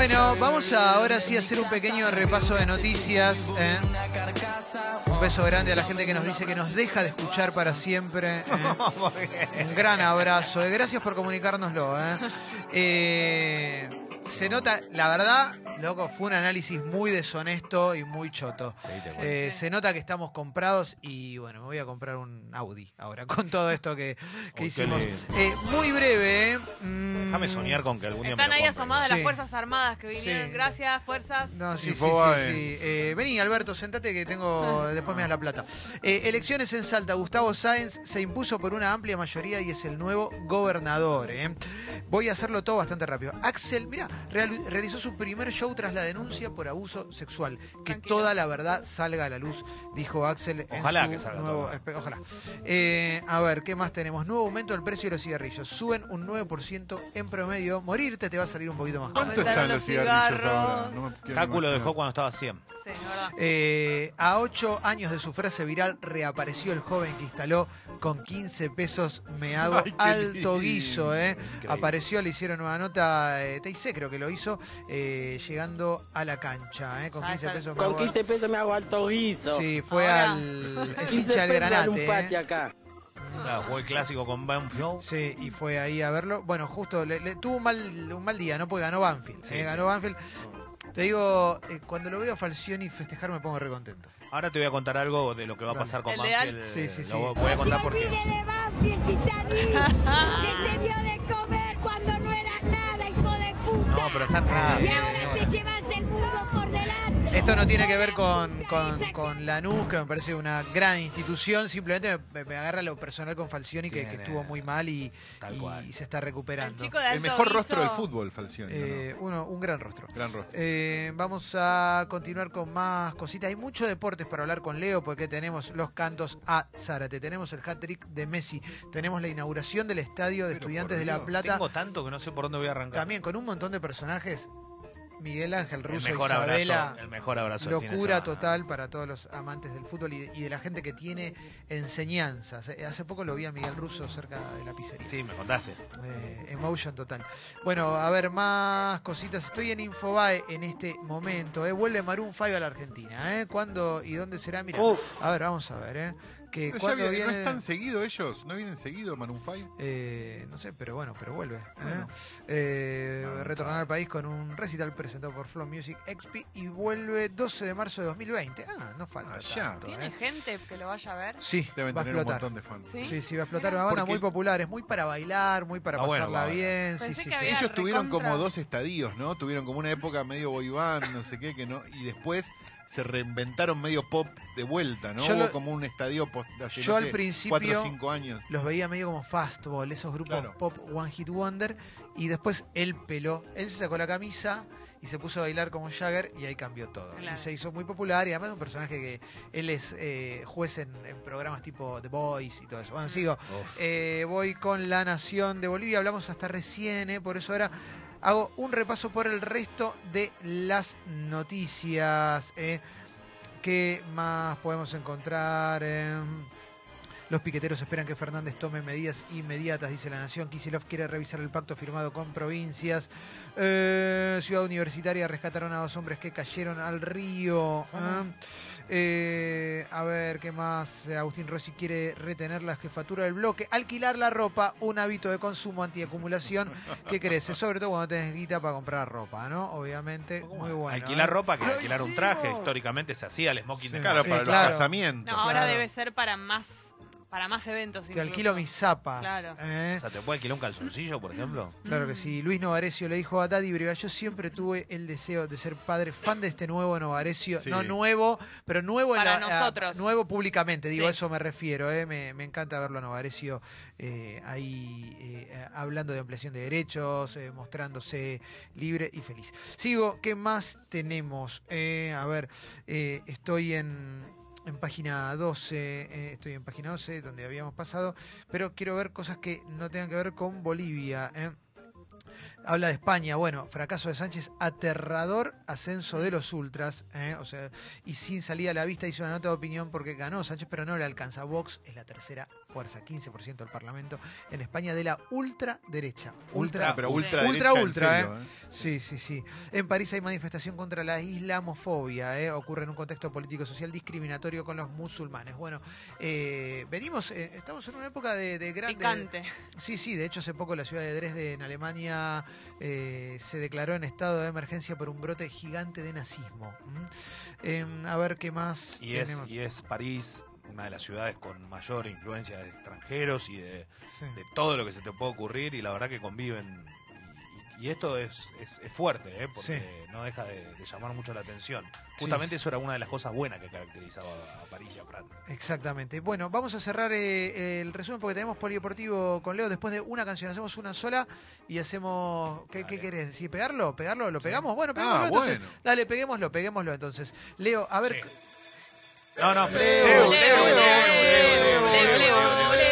Bueno, vamos a ahora sí a hacer un pequeño repaso de noticias. ¿eh? Un beso grande a la gente que nos dice que nos deja de escuchar para siempre. ¿eh? Un gran abrazo. ¿eh? Gracias por comunicárnoslo. ¿eh? Se nota, la verdad, loco, fue un análisis muy deshonesto y muy choto. Eh, se nota que estamos comprados y bueno, me voy a comprar un Audi ahora con todo esto que, que hicimos. Eh, muy breve, ¿eh? Mm, Déjame soñar con que algún día Están me ahí lo compre. asomadas Sí. las Fuerzas Armadas que vinieron. Sí. Gracias, fuerzas. No, sí, sí, sí. Eh, vení, Alberto, sentate que tengo. Después me das la plata. Eh, elecciones en Salta. Gustavo Sáenz se impuso por una amplia mayoría y es el nuevo gobernador. eh. Voy a hacerlo todo bastante rápido. Axel, mira, realizó su primer show tras la denuncia por abuso sexual. Que Tranquilo. toda la verdad salga a la luz, dijo Axel. en Ojalá su que salga nuevo- todo. espe- Ojalá. Eh, a ver, ¿qué más tenemos? Nuevo aumento del precio de los cigarrillos. Suben un 9% en promedio. Morirte te va a salir un poquito más. caro. ¿Cuánto están los los cigarrillos cigarros. ahora? No me quiero Cáculo imaginar. dejó cuando estaba 100. Sí, es verdad. Eh, a ocho años de su frase viral, reapareció el joven que instaló con 15 pesos me hago Ay, alto lindo. guiso. Eh. Increíble. Apareció, le hicieron una nota, eh, TIC creo que lo hizo, eh, llegando a la cancha. eh, con Ya 15 está. pesos me Con hago 15 pesos me hago alto guiso. Sí, fue Ahora. al. Es 15 hincha del un granate. pati eh. acá. Claro, jugó el clásico con Banfield. Sí, y fue ahí a verlo. Bueno, justo le, le- tuvo un mal, un mal día, ¿no? Porque ganó Banfield. Sí, eh, sí. ganó Banfield. Te digo, eh, cuando lo veo a Falcioni festejar me pongo recontento. Ahora te voy a contar algo de lo que va a pasar con. Banfield. Sí, sí, Lo sí. voy a contar porque... de Banfield, Chitani, que te dio de comer cuando no eras nada. No, pero están raros. y ahora señora. te llevas el mundo por delante. Esto no tiene que ver con, con, con Lanús, que me parece una gran institución, simplemente me, me agarra lo personal con Falcioni, que, estuvo muy mal y, Tal y cual. se está recuperando. El mejor rostro del fútbol, Falcioni. Eh, uno, un gran rostro. Gran rostro. Eh, vamos a continuar con más cositas. Hay muchos deportes para hablar con Leo, porque tenemos los cantos a Zárate, tenemos el hat-trick de Messi, tenemos la inauguración del estadio de Pero Estudiantes de La. Plata, Tengo tanto que no sé por dónde voy a arrancar. también con un montón de personajes. Miguel Ángel el Russo, mejor Isabela. abrazo. El mejor abrazo Locura total para todos los amantes del fútbol y de, y de la gente que tiene enseñanzas. Eh, Hace poco lo vi a Miguel Russo cerca de la pizzería. Sí, me contaste. Eh, emotion total. Bueno, a ver, más cositas. Estoy en Infobae en este momento. ¿eh? Vuelve Maroon 5 a la Argentina. ¿eh? ¿Cuándo y dónde será? Mira, a ver, vamos a ver. ¿eh? Que Pero ya viene- viene... ¿No están seguidos ellos? ¿No vienen seguidos Maroon 5? Eh, no sé, pero bueno, pero vuelve. ¿eh? Bueno. Eh, retornar al país con un recital presentado por Flow Music XP y vuelve 12 de marzo de 2020. Ah, no falta. Tanto, ¿Tiene ¿eh? gente que lo vaya a ver? Sí, Deben va a tener un explotar. montón de fans. ¿Sí? Sí, sí, va a explotar. Una banda Porque- muy popular, es muy para bailar, muy para Ah, bueno, pasarla bueno. bien. Sí, Ellos tuvieron recontra. como dos estadios, ¿no? Tuvieron como una época medio boy band, no sé qué, que no, y después se reinventaron medio pop de vuelta, ¿no? Yo Hubo lo- como un estadio post, hace, yo no al principio- cuatro o cinco años. Los veía medio como fastball, esos grupos Claro. pop One Hit Wonder. Y después él peló, él se sacó la camisa y se puso a bailar como Jagger y ahí cambió todo. Claro. Y se hizo muy popular y además es un personaje que él es eh, juez en, en programas tipo The Voice y todo eso. Bueno, sigo. Eh, voy con La Nación de Bolivia, hablamos hasta recién, eh, por eso ahora hago un repaso por el resto de las noticias. eh. ¿Qué más podemos encontrar? Em, los piqueteros esperan que Fernández tome medidas inmediatas, dice la Nación. Kisilov quiere revisar el pacto firmado con provincias. Eh, Ciudad Universitaria rescataron a dos hombres que cayeron al río. ¿eh? Eh, a ver, ¿qué más? Agustín Rossi quiere retener la jefatura del bloque. Alquilar la ropa, un hábito de consumo antiacumulación que crece, sobre todo cuando tenés guita para comprar ropa, ¿no? Obviamente, muy bueno. alquilar ¿eh? ropa que alquilar un traje. Históricamente se hacía el smoking Sí. de. Sí, para claro. los casamientos. No, ahora Claro. debe ser para más para más eventos. Te incluso. alquilo mis zapas. Claro. ¿eh? O sea, ¿te puede alquilar un calzoncillo, por ejemplo? Claro que sí. Luis Novarecio le dijo a Daddy Breva, yo siempre tuve el deseo de ser padre, fan de este nuevo Novarecio. Sí. No nuevo, pero nuevo en Para la- nosotros. nuevo públicamente, digo, a eso me refiero. eh. Me, me encanta verlo a Novarecio eh, ahí eh, hablando de ampliación de derechos, eh, mostrándose libre y feliz. Sigo, ¿qué más tenemos? Eh, a ver, eh, estoy en... En página 12, eh, estoy en página 12, donde habíamos pasado, pero quiero ver cosas que no tengan que ver con Bolivia. eh. Habla de España, bueno, fracaso de Sánchez, aterrador ascenso de los ultras, ¿eh? o sea, y sin salida a la vista hizo una nota de opinión porque ganó Sánchez, pero no le alcanza. Vox es la tercera fuerza, 15% del Parlamento en España de la ultraderecha. Ultra, pero ultra, ultra, ultra, serio, ¿eh? Sí, sí, sí. En París hay manifestación contra la islamofobia, ¿eh? ocurre en un contexto político-social discriminatorio con los musulmanes. Bueno, eh, venimos, eh, estamos en una época de, de gran... de- Picante. Sí, sí, de hecho hace poco la ciudad de Dresde en Alemania eh, se declaró en estado de emergencia por un brote gigante de nazismo. ¿m? Em, a ver qué más Y es, y es París una de las ciudades con mayor influencia de extranjeros y de, Sí. de todo lo que se te puede ocurrir y la verdad que conviven. Y, esto es, es, es fuerte, ¿eh? porque Sí. no deja de, de llamar mucho la atención. Justamente eso era una de las cosas buenas que caracterizaba a París y a Prat. Exactamente. Bueno, vamos a cerrar eh, el resumen porque tenemos polideportivo con Leo. Después de una canción, hacemos una sola y hacemos. ¿Qué, qué querés decir? ¿Pegarlo? ¿Pegarlo? ¿Lo pegamos? Bueno, pegámoslo Ah, entonces. bueno. Dale, peguémoslo, peguémoslo entonces. Leo, a ver. Sí. No, no, Leo, Leo, Leo, Leo, Leo, Leo, Leo, Leo, Leo, Leo, Leo, Leo,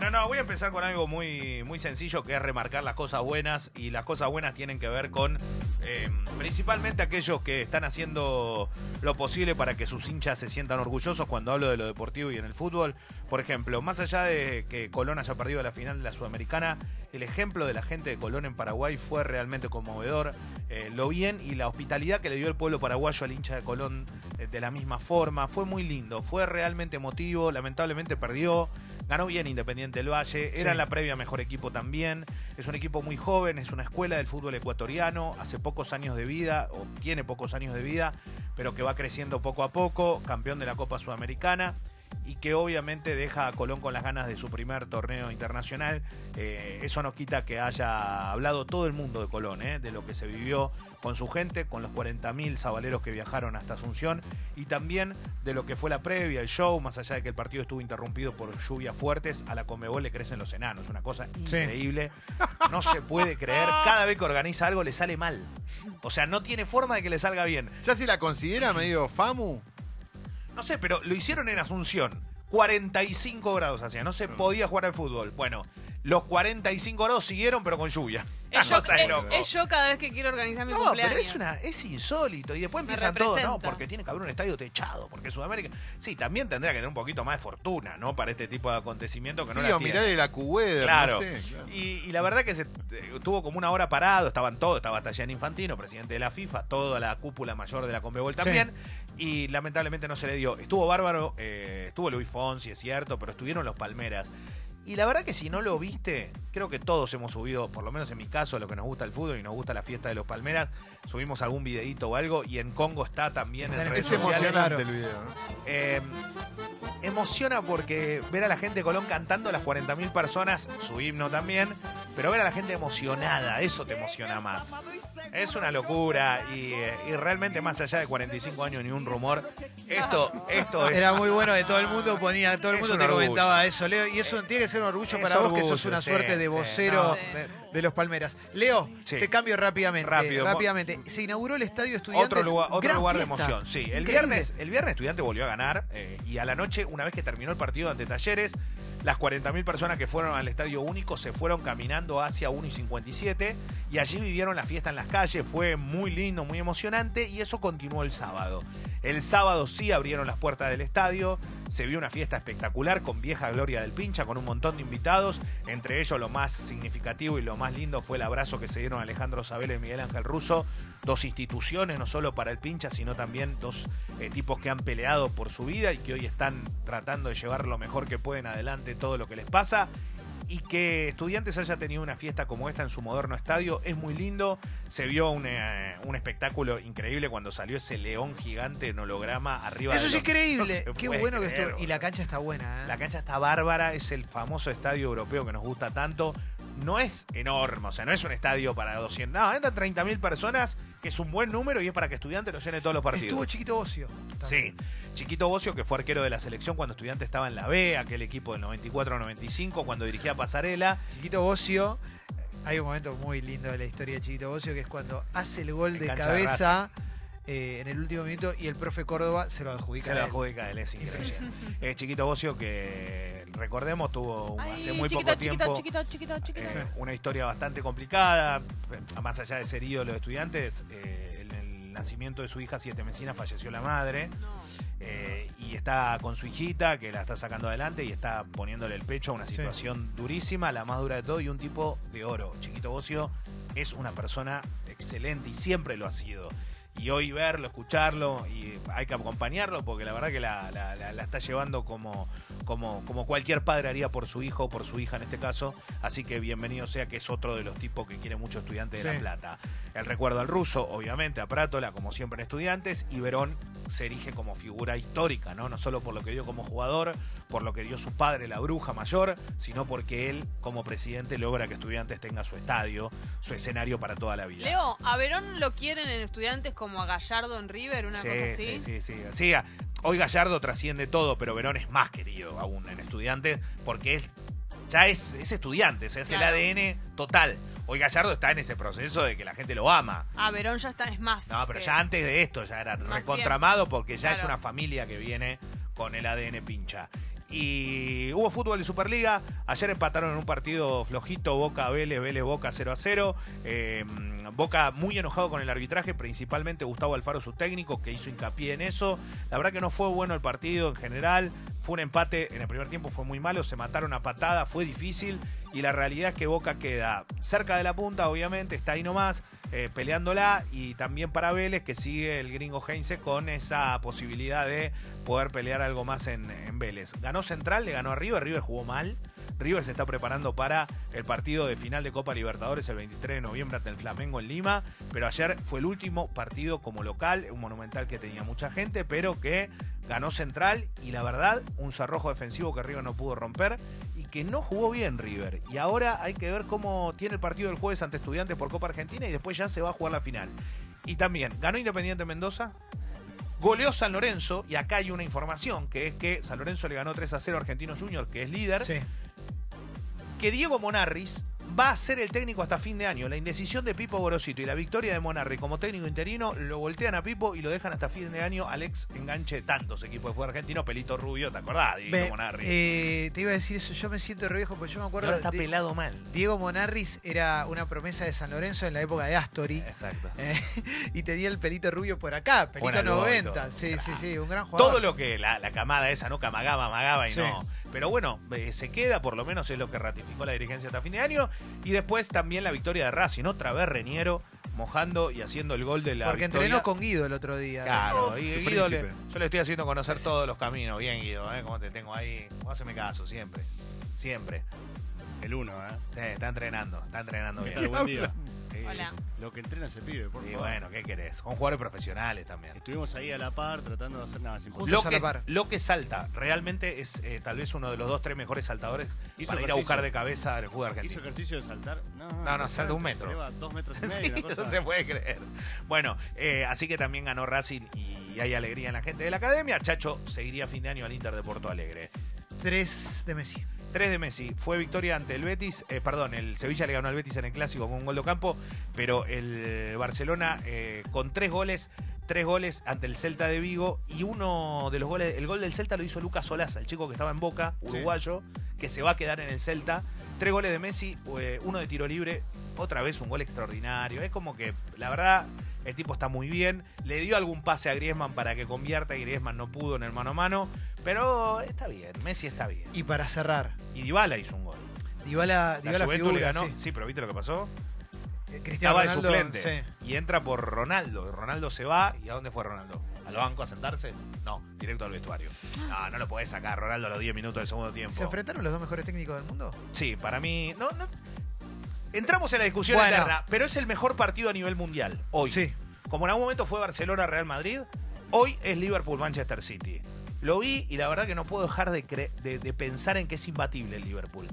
bueno, no, voy a empezar con algo muy, muy sencillo que es remarcar las cosas buenas y las cosas buenas tienen que ver con eh, principalmente aquellos que están haciendo lo posible para que sus hinchas se sientan orgullosos cuando hablo de lo deportivo y en el fútbol. Por ejemplo, más allá de que Colón haya perdido la final de la Sudamericana, el ejemplo de la gente de Colón en Paraguay fue realmente conmovedor. Eh, lo bien y la hospitalidad que le dio el pueblo paraguayo al hincha de Colón eh, de la misma forma fue muy lindo, fue realmente emotivo, lamentablemente perdió. Ganó bien Independiente del Valle, era Sí. en la previa mejor equipo también. Es un equipo muy joven, es una escuela del fútbol ecuatoriano, hace pocos años de vida, o tiene pocos años de vida, pero que va creciendo poco a poco, campeón de la Copa Sudamericana y que obviamente deja a Colón con las ganas de su primer torneo internacional. Eh, eso no quita que haya hablado todo el mundo de Colón, eh, de lo que se vivió con su gente, con los 40.000 sabaleros que viajaron hasta Asunción y también de lo que fue la previa, el show, más allá de que el partido estuvo interrumpido por lluvias fuertes, a la Comebol le crecen los enanos, una cosa increíble. No se puede creer, cada vez que organiza algo le sale mal. O sea, no tiene forma de que le salga bien. ¿Ya se la considera medio famu? No sé, pero lo hicieron en Asunción. 45 grados hacía, no se podía jugar al fútbol. Bueno, los 45 grados siguieron, pero con lluvia. Es yo, Cosa de es- loco. es yo cada vez que quiero organizar mi No, cumpleaños. pero es una es insólito y después empiezan todos, no, porque tiene que haber un estadio techado, porque Sudamérica. Sí, también tendría que tener un poquito más de fortuna, ¿no? Para este tipo de acontecimientos que Sí, no la o tiene. mirar el acuweather, Claro. no sé. claro. Y, y la verdad que se eh, tuvo como una hora parado, estaban todos, estaba Tallán Infantino, presidente de la FIFA, toda la cúpula mayor de la Conmebol también, y lamentablemente no se le dio. Estuvo bárbaro, eh, estuvo Luis Fonsi, es cierto, pero estuvieron los Palmeras. Y la verdad que si no lo viste, creo que todos hemos subido, por lo menos en mi caso, lo que nos gusta el fútbol y nos gusta la fiesta de los Palmeras, subimos algún videíto o algo, y en Congo está también Está en redes Es sociales. emocionante el video. ¿no? Eh, emociona porque ver a la gente de Colón cantando, las 40.000 personas, su himno también, pero ver a la gente emocionada, eso te emociona más. Es una locura y, eh, y realmente más allá de 45 años ni un rumor, esto, esto es... Era muy bueno de todo el mundo, ponía, todo el Es mundo un te orgullo. comentaba eso, Leo, y eso tiene que ser un orgullo es para vos, que sos una sí, suerte de vocero Sí. de- de los Palmeras. Leo, Sí. te cambio rápidamente. Rápido. rápidamente. Se inauguró el Estadio Estudiantes. Otro lugar, otro lugar de emoción. Sí, el viernes, el viernes Estudiante volvió a ganar eh, y a la noche, una vez que terminó el partido ante Talleres, las 40.000 personas que fueron al Estadio Único se fueron caminando hacia 1 y 57 y allí vivieron la fiesta en las calles. Fue muy lindo, muy emocionante y eso continuó el sábado. El sábado sí abrieron las puertas del estadio, se vio una fiesta espectacular con vieja gloria del pincha, con un montón de invitados, entre ellos lo más significativo y lo más lindo fue el abrazo que se dieron Alejandro Sabela y Miguel Ángel Russo, dos instituciones, no solo para el pincha, sino también dos eh, tipos que han peleado por su vida y que hoy están tratando de llevar lo mejor que pueden adelante todo lo que les pasa. Y que estudiantes haya tenido una fiesta como esta en su moderno estadio es muy lindo. Se vio un, eh, un espectáculo increíble cuando salió ese león gigante en holograma arriba Eso de es los- increíble. No Qué bueno que estuvo. Y la cancha está buena. ¿eh? La cancha está bárbara, es el famoso estadio europeo que nos gusta tanto. No es enorme, o sea, no es un estadio para 200. No, entran 30.000 personas, que es un buen número y es para que Estudiantes lo llene todos los partidos. Estuvo chiquito Ocio. Sí, Chiquito Bocio, que fue arquero de la selección cuando Estudiante estaba en la B, aquel equipo del 94-95, cuando dirigía Pasarela. Chiquito Bocio. Hay un momento muy lindo de la historia de Chiquito Bocio que es cuando hace el gol En de cancha de cabeza eh, en el último minuto y el profe Córdoba se lo adjudica. Se a lo adjudica él, es increíble. Eh, Chiquito Bocio, que recordemos, tuvo Ay, hace muy chiquito, poco chiquito, tiempo chiquito, chiquito, chiquito. eh, una historia bastante complicada. Más allá de ser ídolo de estudiantes, eh, en el nacimiento de su hija, Siete Mesina, falleció la madre. No. eh, y está con su hijita, que la está sacando adelante y está poniéndole el pecho a una Sí. situación durísima, la más dura de todo, y un tipo de oro. Chiquito Bocio es una persona excelente y siempre lo ha sido. Y hoy verlo, escucharlo, y hay que acompañarlo porque la verdad que la, la- la- la está llevando como, como, como cualquier padre haría por su hijo o por su hija en este caso. Así que bienvenido sea que es otro de los tipos que quiere mucho estudiante de Sí. La Plata. El recuerdo al ruso, obviamente, a Prátola, como siempre en estudiantes, y Verón se erige como figura histórica, ¿no? No solo por lo que dio como jugador, por lo que dio su padre, la bruja mayor, sino porque él, como presidente, logra que estudiantes tenga su estadio, su escenario para toda la vida. Leo, ¿a Verón lo quieren en estudiantes como a Gallardo en River? Una sí, cosa así. sí, sí, sí. Sí, a- hoy Gallardo trasciende todo, pero Verón es más querido aún en estudiantes porque él ya es, es estudiante, o sea, es Claro. el ADN total. Hoy Gallardo está en ese proceso de que la gente lo ama. Ah, Verón ya está, es más. No, pero que- ya antes de esto ya era recontramado porque ya es una familia que viene con el ADN pincha. Y hubo fútbol de Superliga. Ayer empataron en un partido flojito Boca Vélez, Vélez Boca 0 a 0. Eh, Boca muy enojado con el arbitraje, principalmente Gustavo Alfaro, su técnico, que hizo hincapié en eso. La verdad que no fue bueno el partido en general. Fue un empate en el primer tiempo, fue muy malo. Se mataron a patada, fue difícil. Y la realidad es que Boca queda cerca de la punta, obviamente, está ahí nomás, eh, peleándola. Y también para Vélez, que sigue el gringo Heinze con esa posibilidad de poder pelear algo más en, en Vélez. Ganó Central, le ganó a River, River jugó mal. River se está preparando para el partido de final de Copa Libertadores el 23 de noviembre ante el Flamengo en Lima, pero ayer fue el último partido como local, un monumental que tenía mucha gente, pero que ganó Central y la verdad, un cerrojo defensivo que River no pudo romper que no jugó bien River. Y ahora hay que ver cómo tiene el partido del jueves ante Estudiantes por Copa Argentina y después ya se va a jugar la final. Y también ganó Independiente Mendoza, goleó San Lorenzo y acá hay una información que es que San Lorenzo le ganó 3 a 0 a Argentinos Junior, que es líder Sí. que Diego Monarris va a ser el técnico hasta fin de año. La indecisión de Pipo Gorosito y la victoria de Monarri como técnico interino lo voltean a Pipo y lo dejan hasta fin de año al ex enganche de tantos equipos de fútbol argentino, Pelito Rubio, ¿te acordás? Diego Monarri. eh, te iba a decir eso, yo me siento re viejo porque yo me acuerdo. ahora está de- pelado mal. Diego Monarris era una promesa de San Lorenzo en la época de Astori. Exacto. eh, y tenía el pelito rubio por acá, pelito Buena luz y 90. todo. Sí, sí, sí, un gran jugador. Todo lo que la, la camada esa, ¿no? Camagaba, amagaba y Sí. no. Pero bueno, eh, se queda, por lo menos es lo que ratificó la dirigencia hasta fin de año. Y después también la victoria de Racing, otra vez Reñero mojando y haciendo el gol de la Porque victoria. entrenó con Guido el otro día. Claro, y Guido, le- yo le estoy haciendo conocer todos los caminos. Bien, Guido, ¿eh? Como te tengo ahí. Haceme caso, siempre. Siempre. El uno, ¿eh? Sí, está entrenando, está entrenando ¿Qué bien. Buen día. Hola. Lo que entrena ese pibe, por Y favor. bueno, ¿qué querés? Con jugadores profesionales también. Estuvimos ahí a la par tratando de hacer nada sin Lo a que, par. lo que salta, realmente es eh, tal vez uno de los dos, tres mejores saltadores Hizo para ir a ejercicio. buscar de cabeza el fútbol ¿Hizo argentino. ejercicio de saltar? No, No, no, salta un se metro. eleva dos metros y medio. Sí, una cosa- no se puede creer. Bueno, eh, así que también ganó Racing y hay alegría en la gente de la academia. Chacho seguiría a fin de año al Inter de Porto Alegre. Tres de Messi. 3 de Messi. Fue victoria ante el Betis. eh, perdón, el Sevilla le ganó al Betis en el clásico con un gol de campo. Pero el Barcelona eh, con tres goles. Tres goles ante el Celta de Vigo. Y uno de los goles. El gol del Celta lo hizo Lucas Solaza, el chico que estaba en Boca, uruguayo, que se va a quedar en el Celta. Tres goles de Messi, eh, uno de tiro libre. Otra vez un gol extraordinario. Es como que, la verdad, el tipo está muy bien. Le dio algún pase a Griezmann para que convierta y Griezmann no pudo en el mano a mano. Pero está bien, Messi está bien. Y para cerrar, Y Dybala hizo un gol. Dybala, La Dybala le ganó. sí. Sí. pero ¿viste lo que pasó? Eh, Cristiano Estaba de Ronaldo, suplente. sí. Y entra por Ronaldo. Ronaldo se va. ¿Y a dónde fue Ronaldo? ¿Al banco a sentarse? No, directo al vestuario. No, no lo podés sacar Ronaldo a los 10 minutos del segundo tiempo. ¿Se enfrentaron los dos mejores técnicos del mundo? Sí, para mí. No, no. Entramos en la discusión Bueno. eterna, pero es el mejor partido a nivel mundial. Hoy. Sí. Como en algún momento fue Barcelona-Real Madrid, hoy es Liverpool-Manchester City. Lo vi y la verdad que no puedo dejar de, cre- de- de pensar en que es imbatible el Liverpool.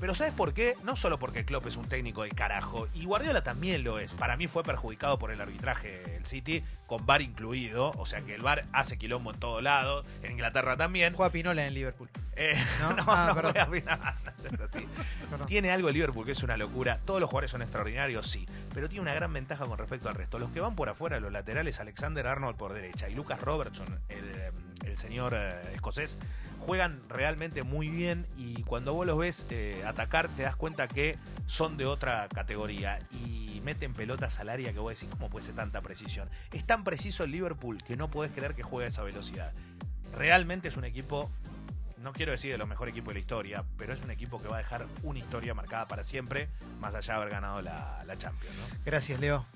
Pero ¿sabes por qué? No solo porque Klopp es un técnico del carajo, y Guardiola también lo es. Para mí fue perjudicado por el arbitraje el City, con VAR incluido, o sea que el VAR hace quilombo en todo lado, en Inglaterra también. Juega Pinola en Liverpool. Eh, ¿No? no, Ah, no perdón. no es así. Perdón. Tiene algo el Liverpool que es una locura. Todos los jugadores son extraordinarios, sí. Pero tiene una gran ventaja con respecto al resto. Los que van por afuera, los laterales, Alexander Arnold por derecha y Lucas Robertson, el, el señor eh, escocés, juegan realmente muy bien. Y cuando vos los ves eh, atacar, te das cuenta que son de otra categoría. Y meten pelotas al área que vos decís, ¿cómo puede ser tanta precisión? Es tan preciso el Liverpool que no podés creer que juega a esa velocidad. Realmente es un equipo no quiero decir de los mejores equipos de la historia, pero es un equipo que va a dejar una historia marcada para siempre, más allá de haber ganado la, la Champions. Gracias, Leo.